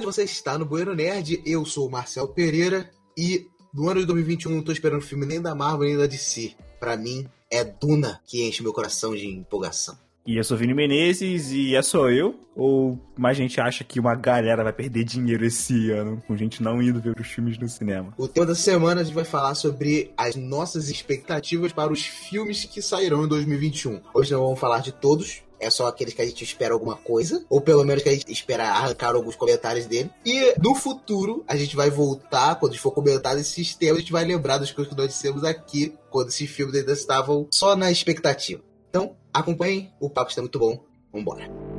bem-vindo. Você está no Bueiro Nerd. Eu sou o Marcel Pereira e no ano de 2021 não tô esperando filme nem da Marvel nem da DC. Pra mim, é Duna que enche meu coração de empolgação. E eu sou Vini Menezes e é só eu? Ou mais gente acha que uma galera vai perder dinheiro esse ano com gente não indo ver os filmes no cinema? O tema da semana a gente vai falar sobre as nossas expectativas para os filmes que sairão em 2021. Hoje não vamos falar de todos, é só aqueles que a gente espera alguma coisa, ou pelo menos que a gente espera arrancar alguns comentários dele. E no futuro, a gente vai voltar, quando for comentar esses temas, a gente vai lembrar das coisas que nós dissemos aqui, quando esses filmes ainda estavam só na expectativa. Então, acompanhem, o papo está muito bom. Vambora.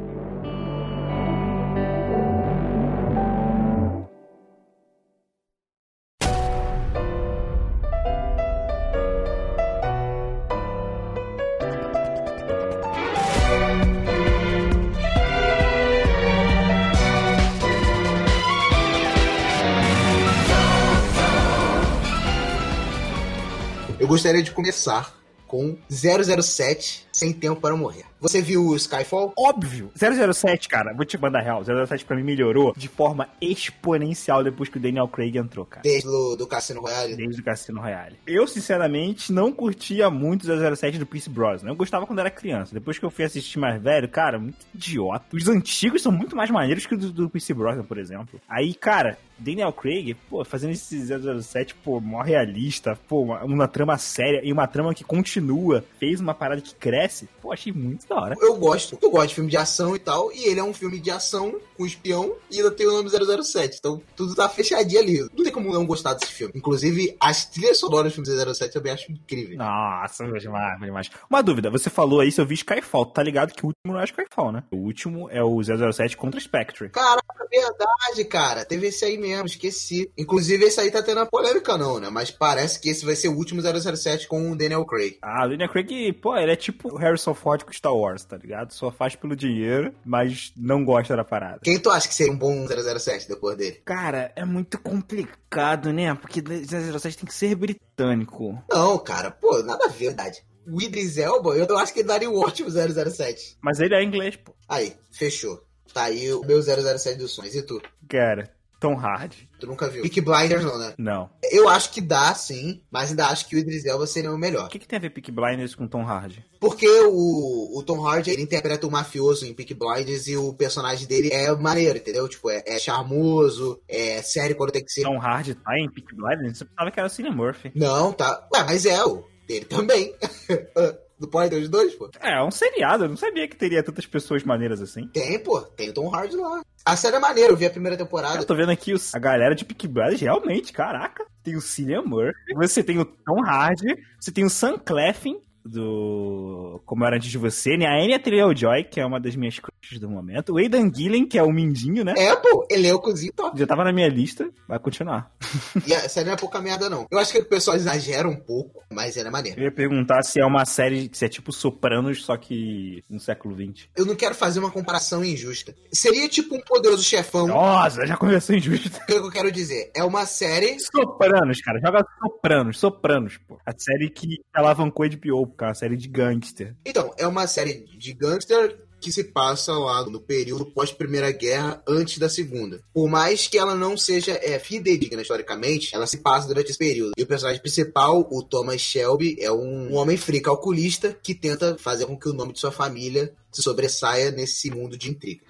Gostaria de começar com 007 Sem Tempo para Morrer. Você viu o Skyfall? Óbvio. 007, cara, vou te mandar real. 007 pra mim melhorou de forma exponencial depois que o Daniel Craig entrou, cara. Desde o do Cassino Royale? Desde o Cassino Royale. Eu, sinceramente, não curtia muito o 007 do Pierce Brosnan. Eu gostava quando era criança. Depois que eu fui assistir mais velho, cara, muito idiota. Os antigos são muito mais maneiros que o do, do Pierce Brosnan, por exemplo. Aí, cara, Daniel Craig, pô, fazendo esse 007, pô, mó realista, pô, uma, uma trama séria e uma trama que continua, fez uma parada que cresce, pô, achei muito da hora. Eu gosto, eu gosto de filme de ação e tal, e ele é um filme de ação com espião e ainda tem o nome 007, então tudo tá fechadinho ali. Não tem como não gostar desse filme. Inclusive, as trilhas sonoras do filme 007 eu também acho incrível. Nossa, demais, demais. Uma dúvida, você falou aí se eu vi Skyfall, tá ligado que o último não é Skyfall, né? O último é o 007 contra Spectre. Caraca, verdade, cara. Teve esse aí mesmo, esqueci. Inclusive, esse aí tá tendo a polêmica, não, né? Mas parece que esse vai ser o último 007 com o Daniel Craig. Ah, o Daniel Craig, pô, ele é tipo o Harrison Ford com Star Wars, tá ligado? Só faz pelo dinheiro, mas não gosta da parada. Quem tu acha que seria um bom 007 depois dele? Cara, é muito complicado, né? Porque 007 tem que ser britânico. Não, cara, pô, nada a ver, verdade. O Idris Elba, eu acho que ele daria um ótimo 007. Mas ele é inglês, pô. Aí, fechou. Tá aí o meu 007 dos sonhos. E tu? Cara, Tom Hardy. Tu nunca viu? Peak Blinders não, né? Não. Eu acho que dá, sim, mas ainda acho que o Idris Elba seria o melhor. O que, que tem a ver Peak Blinders com Tom Hardy? Porque o, o Tom Hardy, ele interpreta o mafioso em Peak Blinders e o personagem dele é maneiro, entendeu? Tipo, é, é charmoso, é sério quando tem que ser. Tom Hardy tá em Peak Blinders? Você pensava que era o Cillian Murphy. Não, tá. Ué, mas é, o dele também. Do pode ter os dois, pô? É, é um seriado. Eu não sabia que teria tantas pessoas maneiras assim. Tem, pô. Tem o Tom Hardy lá. A série é maneira, eu vi a primeira temporada. Eu tô vendo aqui os, a galera de Peak Blinders, realmente, caraca. Tem o Cillian Murphy, você tem o Tom Hardy, você tem o Sam Cleffin, do Como Era Antes de Você, né? A Anya Taylor-Joy, que é uma das minhas crushes do momento. O Aidan Gillen, que é o Mindinho, né? É, pô, ele é o cozinho top. Já tava na minha lista, vai continuar. E a série não é pouca merda, não. Eu acho que o pessoal exagera um pouco, mas ela é maneira. Eu ia perguntar se é uma série, se é tipo Sopranos, só que no século XX. Eu não quero fazer uma comparação injusta. Seria tipo um poderoso chefão. Nossa, já começou injusta. O que eu quero dizer? É uma série. Sopranos, cara. Joga Sopranos, Sopranos, pô. A série que alavancou HBO, Uma série de gangster. Então, é uma série de gangster que se passa lá no período pós-Primeira Guerra, antes da Segunda. Por mais que ela não seja é, fidedigna historicamente, ela se passa durante esse período. E o personagem principal, o Thomas Shelby, é um, um homem frio calculista que tenta fazer com que o nome de sua família se sobressaia nesse mundo de intriga.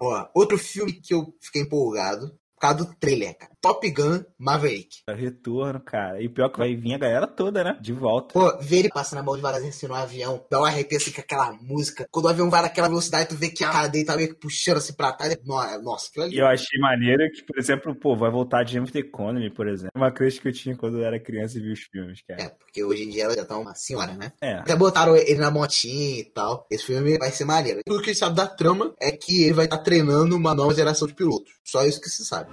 Ó, outro filme que eu fiquei empolgado, causa do trailer, cara. Top Gun Maverick. É retorno, cara. E pior que vai vir a galera toda, né? De volta. Pô, ver ele passando a mão devagarzinho assim no avião, dá um arrepio assim com aquela música. Quando o avião vai naquela velocidade, tu vê que a cara dele tá meio que puxando assim pra trás. Nossa, aquilo ali. E eu achei maneiro que, por exemplo, pô, vai voltar de James Connery, por exemplo. Uma crush que eu tinha quando eu era criança e vi os filmes, cara. É, porque hoje em dia ela já tá uma senhora, né? É. Até botaram ele na motinha e tal. Esse filme vai ser maneiro. Tudo que a gente sabe da trama é que ele vai estar treinando uma nova geração de pilotos. Só isso que se sabe.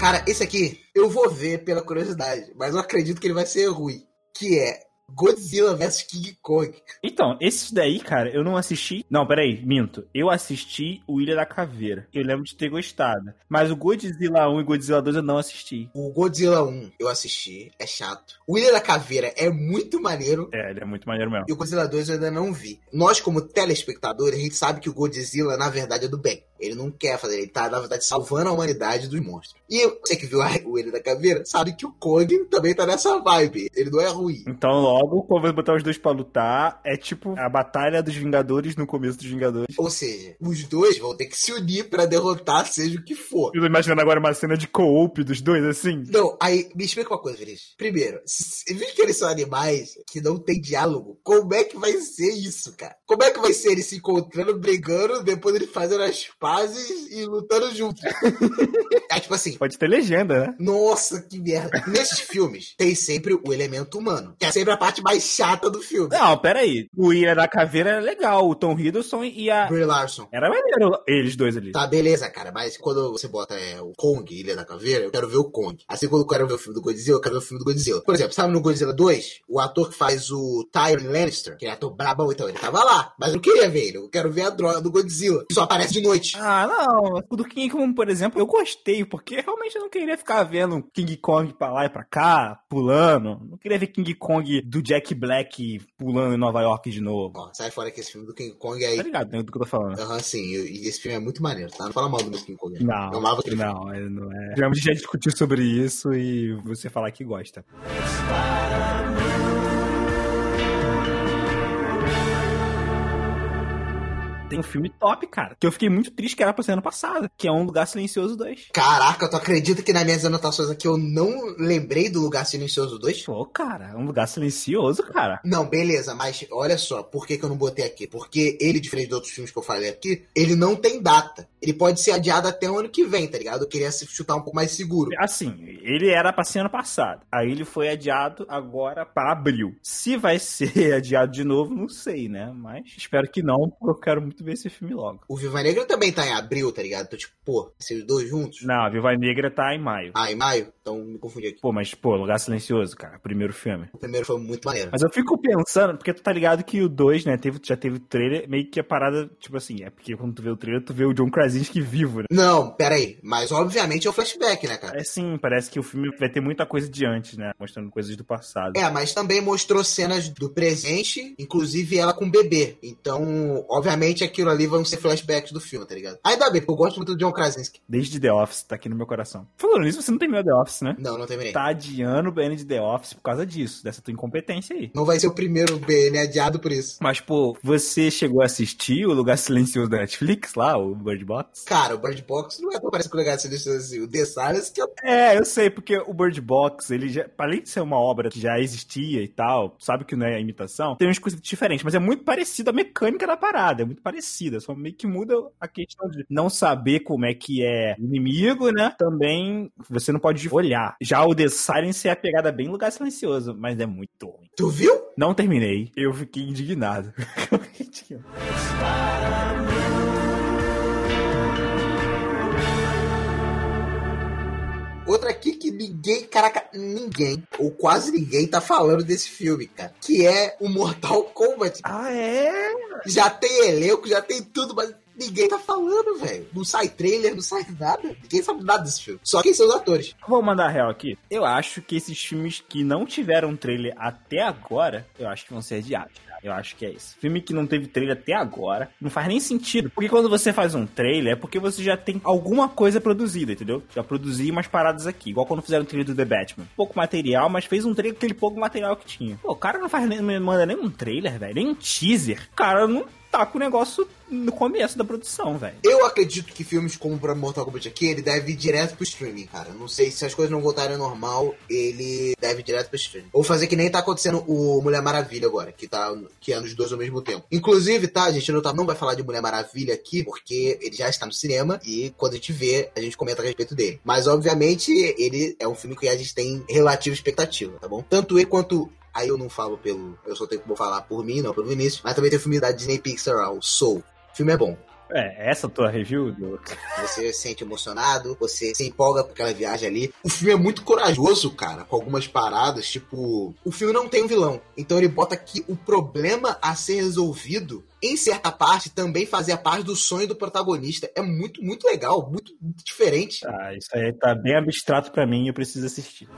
Cara, esse aqui eu vou ver pela curiosidade, mas eu acredito que ele vai ser ruim. Que é Godzilla vs King Kong. Então, esses daí, cara, eu não assisti. Não, peraí, minto. Eu assisti o Ilha da Caveira. Eu lembro de ter gostado. Mas o Godzilla 1 e Godzilla 2 eu não assisti. O Godzilla 1 eu assisti, é chato. O Ilha da Caveira é muito maneiro. É, ele é muito maneiro mesmo. E o Godzilla 2 eu ainda não vi. Nós, como telespectadores, a gente sabe que o Godzilla, na verdade, é do bem. Ele não quer fazer, ele tá, na verdade, salvando a humanidade dos monstros. E você que viu o Ilha da Caveira, sabe que o Kong também tá nessa vibe. Ele não é ruim. Então, logo, quando você botar os dois pra lutar, é tipo a batalha dos Vingadores no começo dos Vingadores. Ou seja, os dois vão ter que se unir para derrotar seja o que for. Eu tô imaginando agora uma cena de co-op dos dois, assim. Não, aí, me explica uma coisa, Vinícius. Primeiro, visto que eles são animais que não tem diálogo, como é que vai ser isso, cara? Como é que vai ser eles se encontrando, brigando, depois eles fazendo as pazes e lutando juntos? é tipo assim. Pode ter legenda, né? Nossa, que merda. Nesses filmes, tem sempre o elemento humano, que é sempre a parte mais chata do filme. Não, pera aí. O Ilha da Caveira era legal, o Tom Hiddleston e a... Brie Larson. Era maneiro, eles dois ali. Tá, beleza, cara, mas quando você bota é, o Kong, Ilha da Caveira, eu quero ver o Kong. Assim, quando eu quero ver o filme do Godzilla, eu quero ver o filme do Godzilla. Por exemplo, sabe no Godzilla 2, o ator que faz o Tyrion Lannister, que é ator brabão, então ele tava lá, mas eu não queria ver ele, eu quero ver a droga do Godzilla, que só aparece de noite. Ah, não, o do King Kong, por exemplo, eu gostei, porque realmente eu não queria ficar vendo King Kong pra lá e pra cá, pulando. Não queria ver King Kong do Jack Black pulando em Nova York de novo. Ó, sai fora que esse filme do King Kong aí. Tá ligado, né, do que eu tô falando. Aham, uhum, sim, e esse filme é muito maneiro, tá? Não fala mal do meu King Kong. Não, eu não, não, não é. Já, já discutiu sobre isso e você falar que gosta. Tem um filme top, cara. Que eu fiquei muito triste que era pra ser ano passado, que é Um Lugar Silencioso 2. Caraca, tu acredita que nas minhas anotações aqui eu não lembrei do Lugar Silencioso 2? Pô, cara, é um lugar silencioso, cara. Não, beleza, mas olha só, por que, que eu não botei aqui? Porque ele, diferente de outros filmes que eu falei aqui, ele não tem data. Ele pode ser adiado até o ano que vem, tá ligado? Eu queria chutar um pouco mais seguro. Assim, ele era pra ser ano passado. Aí ele foi adiado agora pra abril. Se vai ser adiado de novo, não sei, né? Mas espero que não, porque eu quero muito ver esse filme logo. O Viva Negra também tá em abril, tá ligado? Então, tipo, pô, esses dois juntos? Não, a Viva Negra tá em maio. Ah, em maio? Então me confundi aqui. Pô, mas, pô, Lugar Silencioso, cara, primeiro filme. O primeiro foi muito maneiro. Mas eu fico pensando, porque tu tá ligado que o 2, né, teve, já teve o trailer, meio que a parada, tipo assim, é porque quando tu vê o trailer, tu vê o John Krasinski vivo, né? Não, pera aí. Mas obviamente é o flashback, né, cara? É sim, parece que o filme vai ter muita coisa de antes, né? Mostrando coisas do passado. É, mas também mostrou cenas do presente, inclusive ela com o bebê. Então, obviamente aquilo ali vão ser flashbacks do filme, tá ligado? Ainda bem, porque eu gosto muito do John Krasinski. Desde The Office, tá aqui no meu coração. Falando nisso, você não terminou The Office, né? Não, não terminei. Tá adiando o BN de The Office por causa disso, dessa tua incompetência aí. Não vai ser o primeiro BN adiado por isso. Mas, pô, você chegou a assistir o Lugar Silencioso da Netflix lá, o Bird Box? Cara, o Bird Box não é tão parecido com o Lugar Silencioso assim. O The Silence que eu... É, eu sei, porque o Bird Box, ele já, além de ser uma obra que já existia e tal, sabe que não é a imitação, tem umas coisas diferentes, mas é muito parecido a mecânica da parada, é muito parecida, só meio que muda a questão de não saber como é que é inimigo, né? Também você não pode olhar. Já o The Silence é a pegada bem lugar silencioso, mas é muito ruim. Tu viu? Não terminei. Eu fiquei indignado. Outra aqui que ninguém, caraca, ninguém, ou quase ninguém, tá falando desse filme, cara. Que é o Mortal Kombat. Ah, é? Já tem elenco, já tem tudo, mas ninguém tá falando, velho. Não sai trailer, não sai nada. Ninguém sabe nada desse filme. Só quem são os atores. Vou mandar a real aqui. Eu acho que esses filmes que não tiveram trailer até agora, eu acho que vão ser adiados. Eu acho que é isso. Filme que não teve trailer até agora, não faz nem sentido. Porque quando você faz um trailer, é porque você já tem alguma coisa produzida, entendeu? Já produzi umas paradas aqui. Igual quando fizeram o trailer do The Batman. Pouco material, mas fez um trailer com aquele pouco material que tinha. Pô, o cara não faz nem, manda nem um trailer, velho. Nem um teaser. O cara não tá com o negócio no começo da produção, velho. Eu acredito que filmes como o Mortal Kombat aqui, ele deve ir direto pro streaming, cara. Não sei se as coisas não voltarem ao normal, ele deve ir direto pro streaming. Ou fazer que nem tá acontecendo o Mulher Maravilha agora, que tá que é nos dois ao mesmo tempo. Inclusive, tá, a gente não, tá, não vai falar de Mulher Maravilha aqui, porque ele já está no cinema e quando a gente vê, a gente comenta a respeito dele. Mas, obviamente, ele é um filme que a gente tem relativa expectativa, tá bom? Tanto ele quanto Aí eu não falo pelo. Eu só tenho como falar por mim, não pelo Vinícius. Mas também tem o filme da Disney Pixar, o Soul. O filme é bom. É, essa tua review do. Você se sente emocionado, você se empolga com aquela viagem ali. O filme é muito corajoso, cara, com algumas paradas. Tipo, o filme não tem um vilão. Então ele bota que o problema a ser resolvido, em certa parte, também fazia parte do sonho do protagonista. É muito, muito legal, muito, muito diferente. Ah, isso aí tá bem abstrato para mim e eu preciso assistir.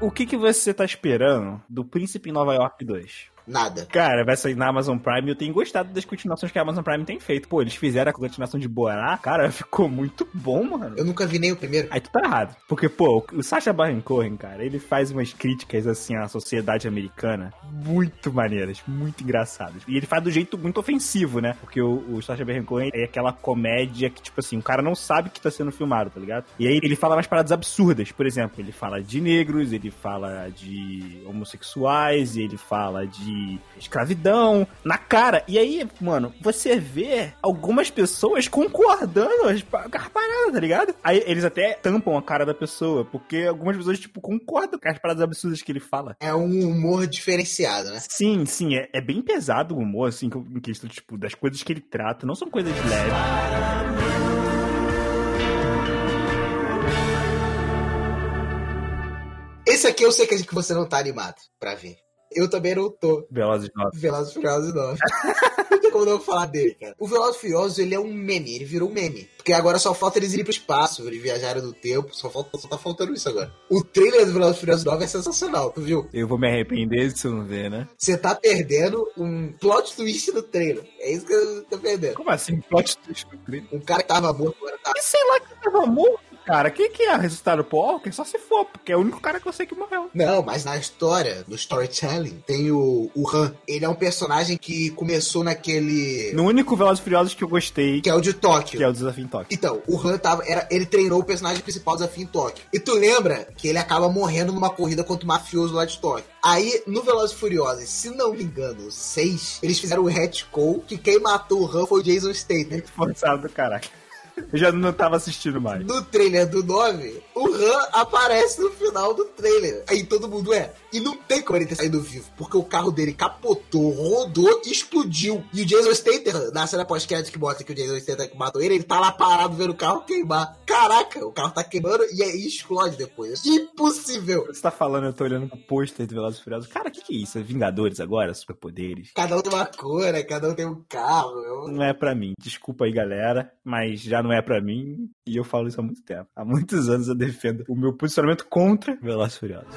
O que, que você tá esperando do Príncipe em Nova York 2? Nada. Cara, vai sair na Amazon Prime e eu tenho gostado das continuações que a Amazon Prime tem feito. Pô, eles fizeram a continuação de Borá, cara, ficou muito bom, mano. Eu nunca vi nem o primeiro. Aí tu tá errado. Porque, pô, o Sacha Baron Cohen, cara, ele faz umas críticas, assim, à sociedade americana muito maneiras, muito engraçadas. E ele faz do jeito muito ofensivo, né? Porque o, o Sacha Baron Cohen é aquela comédia que, tipo assim, o cara não sabe que tá sendo filmado, tá ligado? E aí ele fala umas paradas absurdas. Por exemplo, ele fala de negros, ele fala de homossexuais, ele fala de escravidão na cara. E aí, mano, você vê algumas pessoas concordando com as paradas, tá ligado? Aí eles até tampam a cara da pessoa, porque algumas pessoas, tipo, concordam com as paradas absurdas que ele fala. É um humor diferenciado, né? Sim, sim, é, é bem pesado o humor, assim, em questão, tipo, das coisas que ele trata. Não são coisas leves. Esse aqui eu sei que você não tá animado pra ver. Eu também não tô. Velozes 9. Velozes Furiosos 9. não tem como não falar dele, cara. O Velozes Furiosos, ele é um meme, ele virou um meme. Porque agora só falta eles irem pro espaço, eles viajarem no tempo, só, falta, só tá faltando isso agora. O trailer do Velozes Furiosos 9 é sensacional, tu viu? Eu vou me arrepender se eu não ver, né? Você tá perdendo um plot twist no trailer. É isso que eu tô perdendo. Como assim, plot twist no trailer? Um cara que tava morto agora tá... E sei lá que tava morto cara. Quem que é ressuscitar o Paul Walker? Só se for, porque é o único cara que eu sei que morreu. Não, mas na história, no storytelling, tem o, o Han. Ele é um personagem que começou naquele... No único Velozes Furiosos que eu gostei. Que é o de Tóquio. Que é o Desafio em Tóquio. Então, o Han tava... Era, ele treinou o personagem principal do Desafio em Tóquio. E tu lembra que ele acaba morrendo numa corrida contra o mafioso lá de Tóquio. Aí, no Velozes Furiosos, se não me engano, seis, eles fizeram o retcon que quem matou o Han foi o Jason Statham. Muito forçado do caraca. Eu já não tava assistindo mais. No trailer do 9, o Han aparece no final do trailer. Aí todo mundo é. E não tem como ele ter saído vivo, porque o carro dele capotou, rodou e explodiu. E o Jason Statham, na cena pós-crédito que mostra que o Jason Statham matou ele, ele tá lá parado vendo o carro queimar. Caraca, o carro tá queimando e aí explode depois. Impossível. Você tá falando, eu tô olhando pro pôster do Velozes Furiosos. Cara, o que que é isso? É Vingadores agora? Superpoderes? Cada um tem uma cor, né? Cada um tem um carro. Eu... Não é pra mim. Desculpa aí, galera, mas já não é pra mim e eu falo isso há muito tempo. Há muitos anos eu defendo o meu posicionamento contra Velozes Furiosos.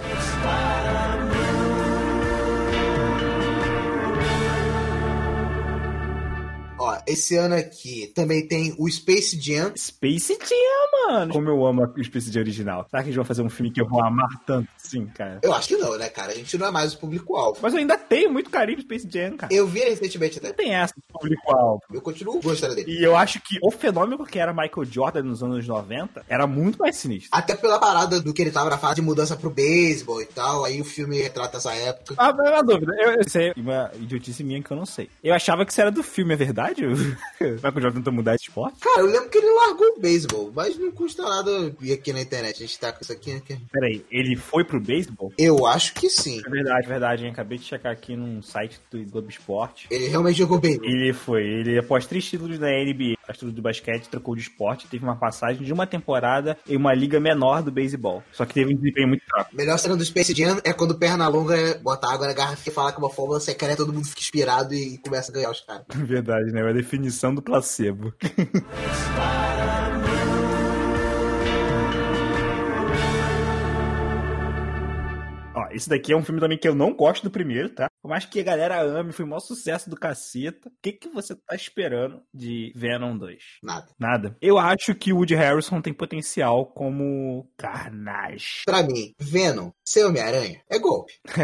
Esse ano aqui também tem o Space Jam. Space Jam, mano! Como eu amo o Space Jam original. Será que eles vão fazer um filme que eu vou amar tanto assim, cara? Eu acho que não, né, cara? A gente não é mais o público-alvo. Mas eu ainda tenho muito carinho pro Space Jam, cara. Eu vi recentemente até. Não tem essa de público-alvo. Eu continuo gostando dele. E eu acho que o fenômeno que era Michael Jordan nos anos 90 era muito mais sinistro. Até pela parada do que ele tava na fase de mudança pro beisebol e tal. Aí o filme retrata essa época. Ah, mas é uma dúvida. Eu, eu sei uma idiotice minha que eu não sei. Eu achava que isso era do filme, é verdade? Michael Jordan tentou mudar esse esporte? Cara, eu lembro que ele largou o beisebol, mas não custa nada ir aqui na internet. A gente tá com isso aqui. aqui. Peraí, ele foi pro beisebol? Eu acho que sim. É verdade, verdade, hein? Acabei de checar aqui num site do Globo Esporte. Ele realmente jogou beisebol. Ele foi. Ele, após três títulos da NBA, títulos do basquete, trocou de esporte, teve uma passagem de uma temporada em uma liga menor do beisebol. Só que teve um desempenho muito fraco. Melhor cena do Space Jam é quando o Pernalonga bota água na garrafa e fala que é uma fórmula secreta, todo mundo fica inspirado e começa a ganhar os caras. Verdade, né? É a definição do placebo. Ó, esse daqui é um filme também que eu não gosto do primeiro, tá? Por mais que a galera ame, foi o maior sucesso do caceta. O que, que você tá esperando de Venom 2? Nada. Nada. Eu acho que o Woody Harrison tem potencial como Carnage. Pra mim, Venom, ser Homem-Aranha, é golpe.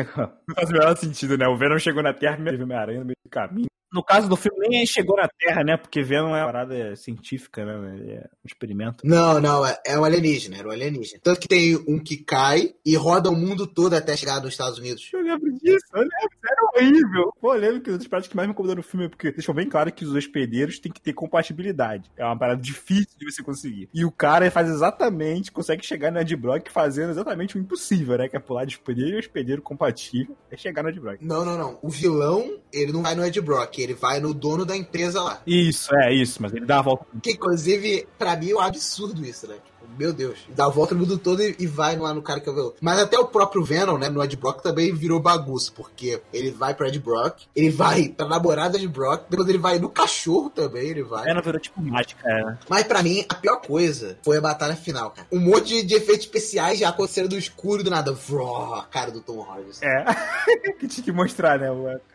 não faz o menor sentido, né? O Venom chegou na Terra e teve Homem-Aranha no meio do caminho. No caso do filme, nem chegou na Terra, né? Porque Venom é uma parada científica, né? É um experimento. Não, não, é, é um alienígena, era um alienígena. Tanto que tem um que cai e roda o mundo todo até chegar nos Estados Unidos. Eu lembro disso, eu lembro, era horrível. Pô, eu lembro que uma das partes que mais me incomodou no filme é porque deixou bem claro que os hospedeiros têm que ter compatibilidade. É uma parada difícil de você conseguir. E o cara faz exatamente, consegue chegar no Ed Brock fazendo exatamente o impossível, né? Que é pular de hospedeiro e hospedeiro compatível é chegar no Ed Brock. Não, não, não. O vilão, ele não vai no Ed Brock, ele vai no dono da empresa lá. Isso, é isso, mas ele dá a volta. Que, inclusive, pra mim é um absurdo isso, né? Tipo, meu Deus. Dá a volta no mundo todo e, e vai lá no cara que é o vilão. Mas até o próprio Venom, né, no Ed Brock também virou bagunça, porque ele vai pro Ed Brock, ele vai pra namorada de Brock, depois ele vai no cachorro também, ele vai. Venom virou tipo mágica, é. Mas pra mim, a pior coisa foi a batalha final, cara. Um monte de, de efeitos especiais já aconteceram do escuro do nada. Vró, cara do Tom Hardy. É. que tinha que mostrar, né?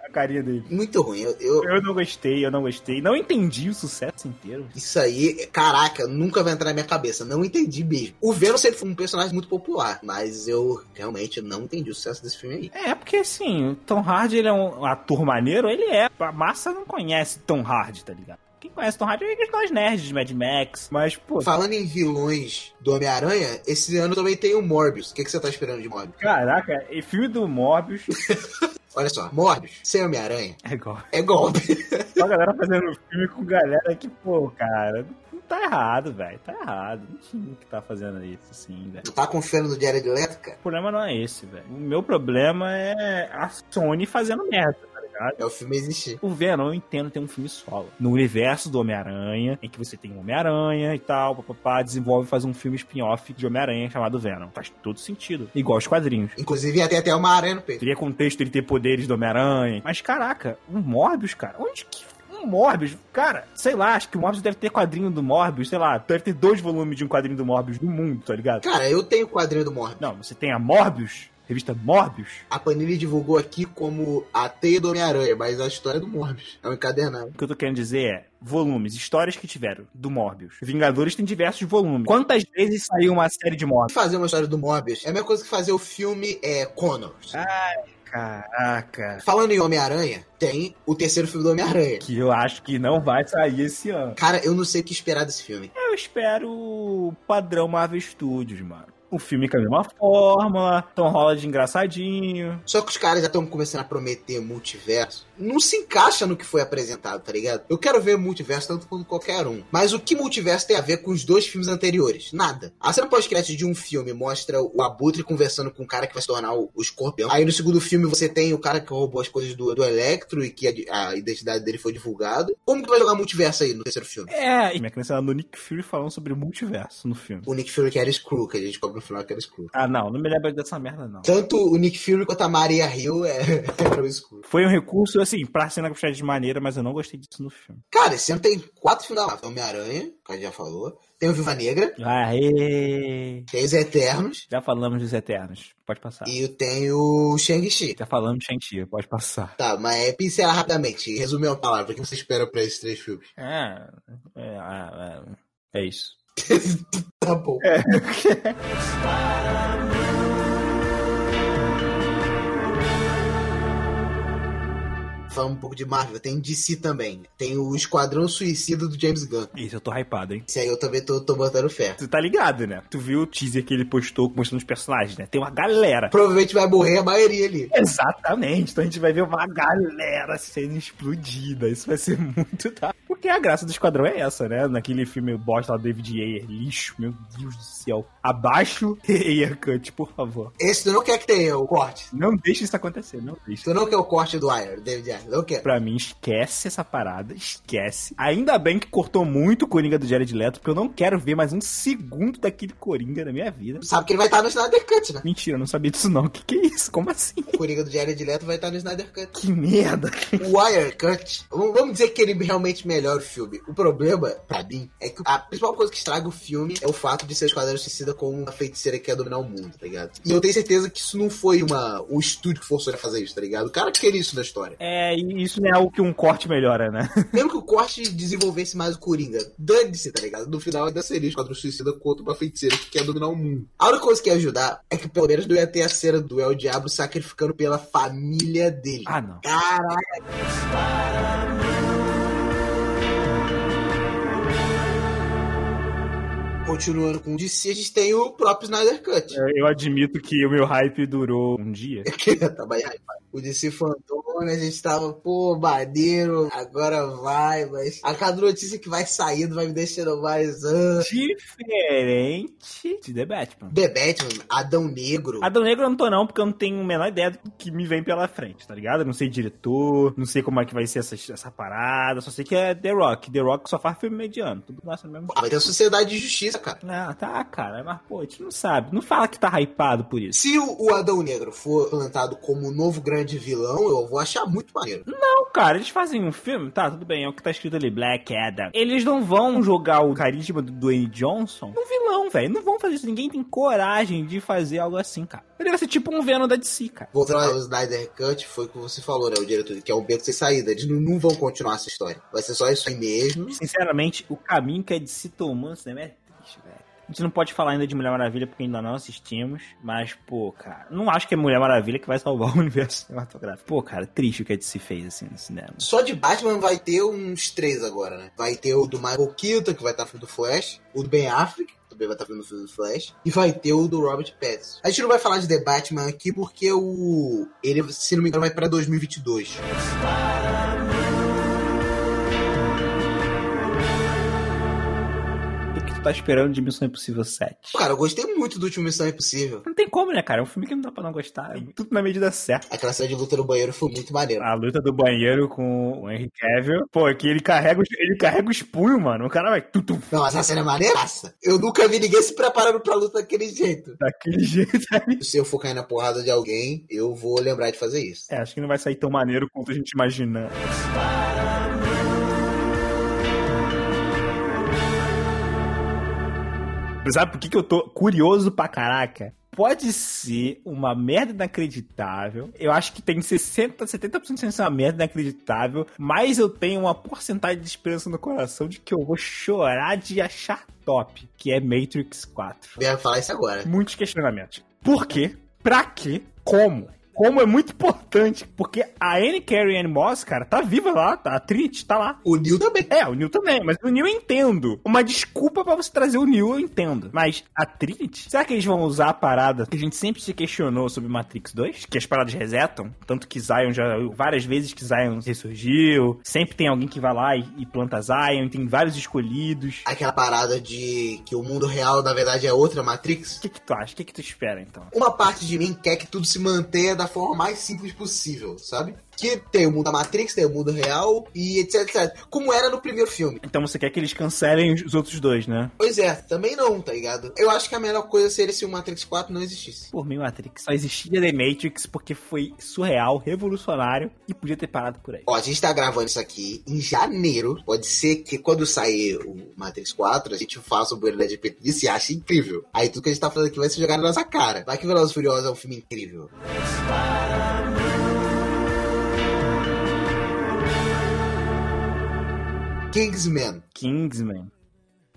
A carinha dele. Muito ruim. Eu, eu- Eu não gostei, eu não gostei. Não entendi o sucesso inteiro. Isso aí, caraca, nunca vai entrar na minha cabeça. Não entendi mesmo. O Venom sempre foi um personagem muito popular, mas eu realmente não entendi o sucesso desse filme aí. É, porque assim, o Tom Hardy ele é um ator maneiro, ele é. A massa não conhece Tom Hardy, tá ligado? Quem conhece Tom Hardy é nós nerds de Mad Max. Mas, pô, Falando em vilões do Homem-Aranha, esse ano também tem o Morbius. O que, que você tá esperando de Morbius? caraca, e filme do Morbius Olha só, Morbius, sem Homem-Aranha, é igual. é golpe. Só a galera fazendo filme com galera que, pô, cara, tá errado, velho. Tá errado. Não tinha que tá fazendo isso, assim, velho. tu tá confiando no Jared Leto, cara? O problema não é esse, velho. O meu problema é a Sony fazendo merda, ligado? É o filme existir. O Venom, eu entendo ter um filme solo. No universo do Homem-Aranha, em que você tem um Homem-Aranha e tal, papapá, desenvolve faz um filme spin-off de Homem-Aranha chamado Venom. Faz todo sentido. Igual os quadrinhos. Inclusive, ia ter até uma aranha no peito. Teria contexto ele ter poderes do Homem-Aranha. Mas caraca, um Morbius, cara, onde que. Um Morbius, cara, sei lá, acho que o Morbius deve ter quadrinho do Morbius, sei lá, deve ter dois volumes de um quadrinho do Morbius no mundo, tá ligado? Cara, eu tenho o quadrinho do Morbius. Não, você tem a Morbius, revista Morbius. A Panini divulgou aqui como a teia do Homem-Aranha, mas a história é do Morbius. É um encadernado. O que eu tô querendo dizer é volumes, histórias que tiveram do Morbius. Vingadores tem diversos volumes. Quantas vezes saiu uma série de Morbius? Fazer uma história do Morbius é a mesma coisa que fazer o filme é, Connors. Caraca. Falando em Homem-Aranha, tem o terceiro filme do Homem-Aranha. Que eu acho que não vai sair esse ano. Cara, eu não sei o que esperar desse filme. Eu espero o padrão Marvel Studios, mano. O filme com a mesma fórmula, Tom Holland engraçadinho. Só que os caras já estão começando a prometer multiverso. Não se encaixa no que foi apresentado, tá ligado? Eu quero ver multiverso tanto quanto qualquer um. Mas o que multiverso tem a ver com os dois filmes anteriores? Nada. A cena pós-crédito de um filme mostra o Abutre conversando com o cara que vai se tornar o, o escorpião. Aí no segundo filme você tem o cara que roubou as coisas do, do Electro e que a, a identidade dele foi divulgada. Como que vai jogar multiverso aí no terceiro filme? É, e minha criança do Nick Fury falando sobre multiverso no filme. O Nick Fury que era Screw, que a gente descobre final que era Screw. Ah, não, não me lembro dessa merda, não. Tanto o Nick Fury quanto a Maria Hill é, era o Screw. Foi um recurso, assim, pra cena gostar de maneira, mas eu não gostei disso no filme. Cara, esse ano tem quatro filmes da Marvel. Homem-Aranha, que a gente já falou. Tem o Viva Negra. Aê! Tem os Eternos. Já falamos dos Eternos, pode passar. E tem o Shang-Chi. Já falamos de Shang-Chi, pode passar. Tá, mas é pincelar rapidamente. Resumir uma palavra. O que você espera pra esses três filmes? É, é, é, é, é isso. Tá bom. Falando um pouco de Marvel, tem DC também. Tem o Esquadrão Suicida do James Gunn. Isso, eu tô hypado, hein? Esse aí eu também tô, tô botando fé. Tu tá ligado, né? Tu viu o teaser que ele postou mostrando os personagens, né? Tem uma galera. Provavelmente vai morrer a maioria ali. Exatamente. Então a gente vai ver uma galera sendo explodida. Isso vai ser muito da. Porque a graça do esquadrão é essa, né? Naquele filme bosta lá do David Ayer, lixo, meu Deus do céu. Abaixo Ayer Cut, por favor. Esse tu não quer que tenha o corte. Não deixe isso acontecer, não deixe. Tu não quer o corte do Ayer, David Ayer. Não quer. Pra mim, esquece essa parada, esquece. Ainda bem que cortou muito o Coringa do Jared Leto, porque eu não quero ver mais um segundo daquele Coringa na minha vida. Sabe que ele vai estar no Snyder Cut, né? Mentira, eu não sabia disso não. O que, que é isso? Como assim? O Coringa do Jared Leto vai estar no Snyder Cut. Que merda. O Wire Cut, vamos dizer que ele realmente melhora o filme. O problema, pra mim, é que a principal coisa que estraga o filme é o fato de ser o Esquadrão Suicida como uma feiticeira que quer dominar o mundo, tá ligado? E eu tenho certeza que isso não foi uma, o estúdio que forçou ele a fazer isso, tá ligado? O cara queria isso na história. É, e isso não é algo que um corte melhora, né? Mesmo que o corte desenvolvesse mais o Coringa, dane-se, tá ligado? No final ainda seria o Esquadrão Suicida contra uma feiticeira que quer dominar o mundo. A única coisa que ia ajudar é que pelo menos não ia ter a cena do El Diablo sacrificando pela família dele. Ah, não. Caraca! Continuando com o DC, a gente tem o próprio Snyder Cut. É, Eu admito que o meu hype durou um dia. Que tá mais hypado. O DC Fantôme, a gente tava, pô, maneiro, agora vai, mas a cada notícia que vai saindo vai me deixando mais. ah. Diferente de The Batman. The Batman, Adão Negro. Adão Negro eu não tô não, porque eu não tenho a menor ideia do que me vem pela frente, tá ligado? Eu não sei diretor, não sei como é que vai ser essa, essa parada, só sei que é The Rock. The Rock só faz filme mediano, tudo nossa no mesmo Ah, vai ter a Sociedade de Justiça, cara. Ah, tá, cara, mas pô, a gente não sabe. Não fala que tá hypado por isso. Se o Adão Negro for plantado como o novo grande vilão, eu vou achar muito maneiro. Não, cara, eles fazem um filme, tá, tudo bem, é o que tá escrito ali, Black Adam. Eles não vão jogar o carisma do Dwayne Johnson no vilão, velho. Não vão fazer isso. Ninguém tem coragem de fazer algo assim, cara. Ele vai ser tipo um Venom da DC, cara. Voltando ao Snyder Cut, foi o que você falou, né? O diretor, que é um beco sem saída. Eles não, não vão continuar essa história. Vai ser só isso aí mesmo. Sinceramente, o caminho que a DC tomou no cinema é gente não pode falar ainda de Mulher Maravilha porque ainda não assistimos, mas, pô, cara, não acho que é Mulher Maravilha que vai salvar o universo cinematográfico. Pô, cara, triste o que a DC fez, assim, no cinema. Só de Batman vai ter uns três agora, né? Vai ter o do Michael Keaton, que vai estar no filme do Flash. O do Ben Affleck, também vai estar no filme do Flash. E vai ter o do Robert Pattinson. A gente não vai falar de The Batman aqui porque o... Ele, se não me engano, vai pra 2022. Tu tá esperando de Missão Impossível 7? Cara, eu gostei muito do último Missão Impossível. Não tem como, né, cara? É um filme que não dá pra não gostar. É tudo na medida certa. Aquela cena de luta no banheiro foi muito maneira. A luta do banheiro com o Henry Cavill. Pô, que ele carrega, os- ele carrega os punhos, mano. O cara vai tudo Não, essa cena é maneiraça. Eu nunca vi ninguém se preparando pra luta daquele jeito. daquele jeito aí. Se eu for cair na porrada de alguém, eu vou lembrar de fazer isso. É, acho que não vai sair tão maneiro quanto a gente imagina. Sabe por que, que eu tô curioso pra caraca? Pode ser uma merda inacreditável. Eu acho que tem 60, 70% de chance de ser uma merda inacreditável. Mas eu tenho uma porcentagem de esperança no coração de que eu vou chorar de achar top. Que é Matrix 4. Eu ia falar isso agora. Muitos questionamentos. Por quê? Pra quê? Como? Como é muito importante, porque a Anne Carrie Anne Moss, cara, tá viva lá, tá, a Trinity tá lá. O Neil também. É, o Neil também, mas o Neil eu entendo. Uma desculpa pra você trazer o Neil, eu entendo. Mas a Trinity, será que eles vão usar a parada que a gente sempre se questionou sobre Matrix 2? Que as paradas resetam? Tanto que Zion já. Várias vezes que Zion ressurgiu. Sempre tem alguém que vai lá e, e planta Zion, tem vários escolhidos. Aquela parada de que o mundo real, na verdade, é outra Matrix. O que, que tu acha? O que, que tu espera, então? Uma parte de mim quer que tudo se mantenha da forma mais simples possível, sabe? Que tem o mundo da Matrix, tem o mundo real e etc, etc. Como era no primeiro filme. Então você quer que eles cancelem os outros dois, né? Pois é, também não, tá ligado? Eu acho que a melhor coisa seria se o Matrix 4 não existisse. Por mim, Matrix só existia The Matrix porque foi surreal, revolucionário e podia ter parado por aí. Ó, a gente tá gravando isso aqui em janeiro. Pode ser que quando sair o Matrix 4, a gente faça o Bueiro da GP e ache incrível. Aí tudo que a gente tá fazendo aqui vai ser jogar na nossa cara. Vai que Velozes e Furiosos é um filme incrível. Kingsman. Kingsman.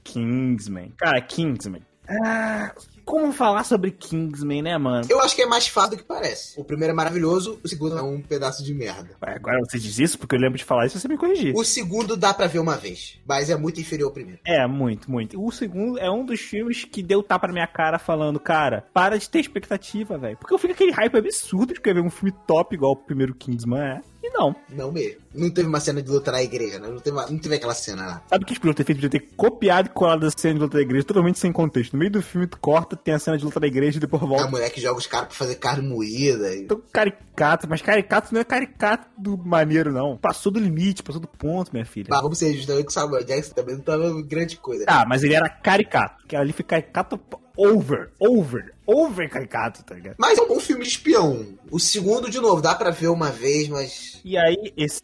Kingsman. Cara, Kingsman. Ah, como falar sobre Kingsman, né, mano? Eu acho que é mais fácil do que parece. O primeiro é maravilhoso, o segundo é um pedaço de merda. Ué, Agora você diz isso porque eu lembro de falar isso e você me corrigir. O segundo dá pra ver uma vez, mas é muito inferior ao primeiro. É, muito, muito. O segundo é um dos filmes que deu tapa na minha cara falando, cara, para de ter expectativa, velho. Porque eu fico aquele hype absurdo de querer ver um filme top igual o primeiro Kingsman é. E não. Não mesmo. Não teve uma cena de luta na igreja, né? Não teve, uma- não teve aquela cena lá. Sabe o que podiam ter feito? Podia ter copiado e colado a cena de luta da igreja totalmente sem contexto. No meio do filme, tu corta, tem a cena de luta da igreja e depois A volta. mulher que joga os caras pra fazer carne moída. E... Então, caricato, mas caricato não é caricato do maneiro, não. Passou do limite, passou do ponto, minha filha. Mas vamos ser justamente que o Samuel Jackson também não tava grande coisa. Ah, mas ele era caricato. Que ali foi caricato over, over, over caricato, tá ligado? Mas é um bom filme de espião. O segundo, de novo, dá pra ver uma vez, mas. E aí, esse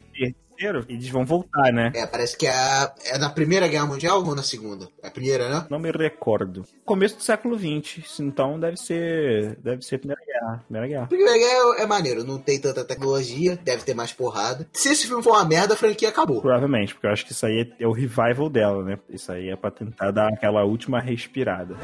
terceiro, eles vão voltar, né? É, parece que é, é na Primeira Guerra Mundial ou na Segunda? É a primeira, né? Não me recordo. Começo do século XX, então deve ser. Deve ser Primeira Guerra. Primeira Guerra. Primeira Guerra é, é maneiro, não tem tanta tecnologia, deve ter mais porrada. Se esse filme for uma merda, a franquia acabou. Provavelmente, porque eu acho que isso aí é o revival dela, né? Isso aí é pra tentar dar aquela última respirada.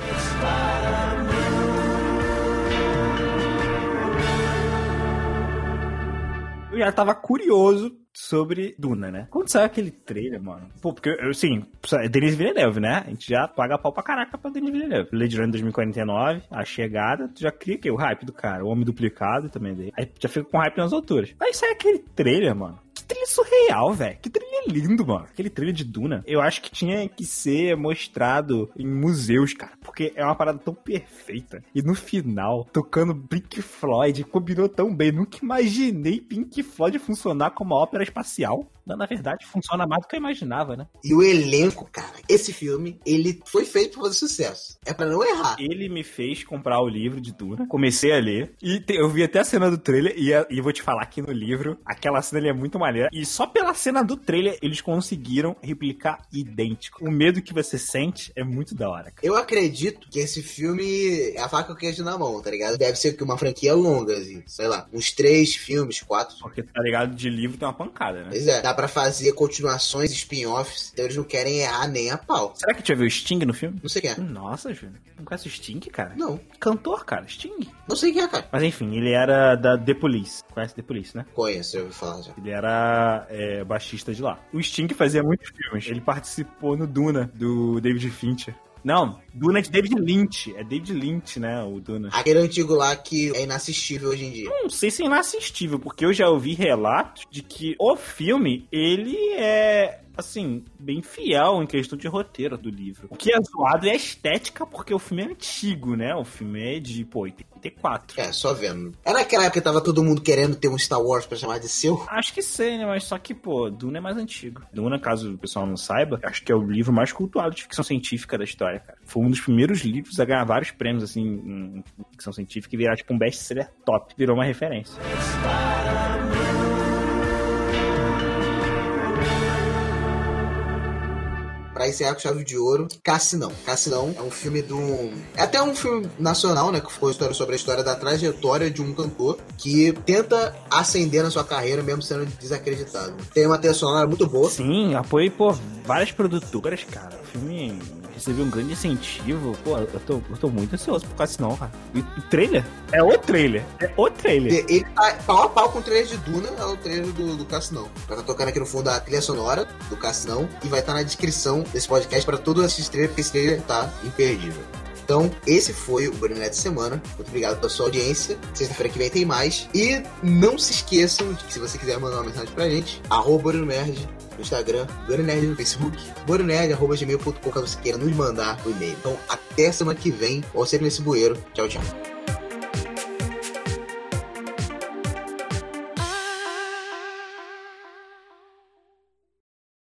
Eu já tava curioso sobre Duna, né? Quando saiu aquele trailer, mano. Pô, porque, assim, é Denis Villeneuve, né? A gente já paga pau pra caraca pra Denis Villeneuve. Blade Runner 2049, a chegada, tu já cria que o hype do cara, o homem duplicado também dele. Aí já fica com hype nas alturas. Aí sai aquele trailer, mano. Que trilha surreal, velho. Que trilha lindo, mano. Aquele trailer de Duna. Eu acho que tinha que ser mostrado em museus, cara. Porque é uma parada tão perfeita. E no final, tocando Pink Floyd, combinou tão bem. Nunca imaginei Pink Floyd funcionar como uma ópera espacial. Na verdade, funciona mais do que eu imaginava, né? E o elenco, cara. Esse filme, ele foi feito pra fazer sucesso. É para não errar. Ele me fez comprar o livro de Duna. Comecei a ler. E te, eu vi até a cena do trailer. E, e vou te falar que no livro, aquela cena ali é muito maneira. E só pela cena do trailer, eles conseguiram replicar idêntico. O medo que você sente é muito da hora. Cara. Eu acredito que esse filme é a faca que eu queijo na mão, tá ligado? Deve ser que uma franquia longa, assim, sei lá, uns três filmes, quatro. Porque, tá ligado, de livro tem uma pancada, né? Pois é, dá pra fazer continuações, spin-offs, então eles não querem errar nem a pau. Será que tu já viu Sting no filme? Não sei quem é. Nossa, Júlio. Não conhece o Sting, cara? Não. Cantor, cara, Sting. Não sei quem é, cara. Mas enfim, ele era da The Police. Conhece The Police, né? Conheço, eu ouvi falar já. Ele era é, baixista de lá. O Sting fazia muitos filmes. Ele participou no Duna, do David Fincher. Não, Duna é de David Lynch. É David Lynch, né? O Duna. Aquele antigo lá que é inassistível hoje em dia. Não sei se é inassistível, porque eu já ouvi relatos de que o filme, ele é assim, bem fiel em questão de roteiro do livro. O que é zoado é a estética, porque o filme é antigo, né? O filme é de, pô, 84. É, só vendo. Era naquela época que tava todo mundo querendo ter um Star Wars pra chamar de seu? Acho que sei, né? Mas só que, pô, Duna é mais antigo. Duna, caso o pessoal não saiba, acho que é o livro mais cultuado de ficção científica da história, cara. Foi um dos primeiros livros a ganhar vários prêmios, assim, em ficção científica e virar, tipo, um best-seller top. Virou uma referência. Pra encerrar com chave de ouro, Cassinão. Cassinão é um filme do. É até um filme nacional, né? Que foi história sobre a história da trajetória de um cantor que tenta ascender na sua carreira mesmo sendo desacreditado. Tem uma trilha sonora muito boa. Sim, apoio por várias produtoras, cara. O filme recebeu um grande incentivo. Pô, eu tô, eu tô muito ansioso por Cassinão, cara. E o trailer é o trailer. É o trailer. Ele tá pau a pau com o trailer de Duna, é o trailer do, do Cassinão. Vai estar tá tocando aqui no fundo a trilha sonora do Cassinão e vai estar tá na descrição desse podcast para todos esses trailers, porque esse trailer tá imperdível. Então, esse foi o Brunet de semana. Muito obrigado pela sua audiência. Sexta-feira que vem tem mais. E não se esqueçam de que se você quiser mandar uma mensagem pra gente, arroba no Instagram, Boronerd no Facebook, boronerd.gmail.com caso você queira nos mandar o e-mail. Então, até semana que vem. Ou sempre nesse bueiro. Tchau, tchau.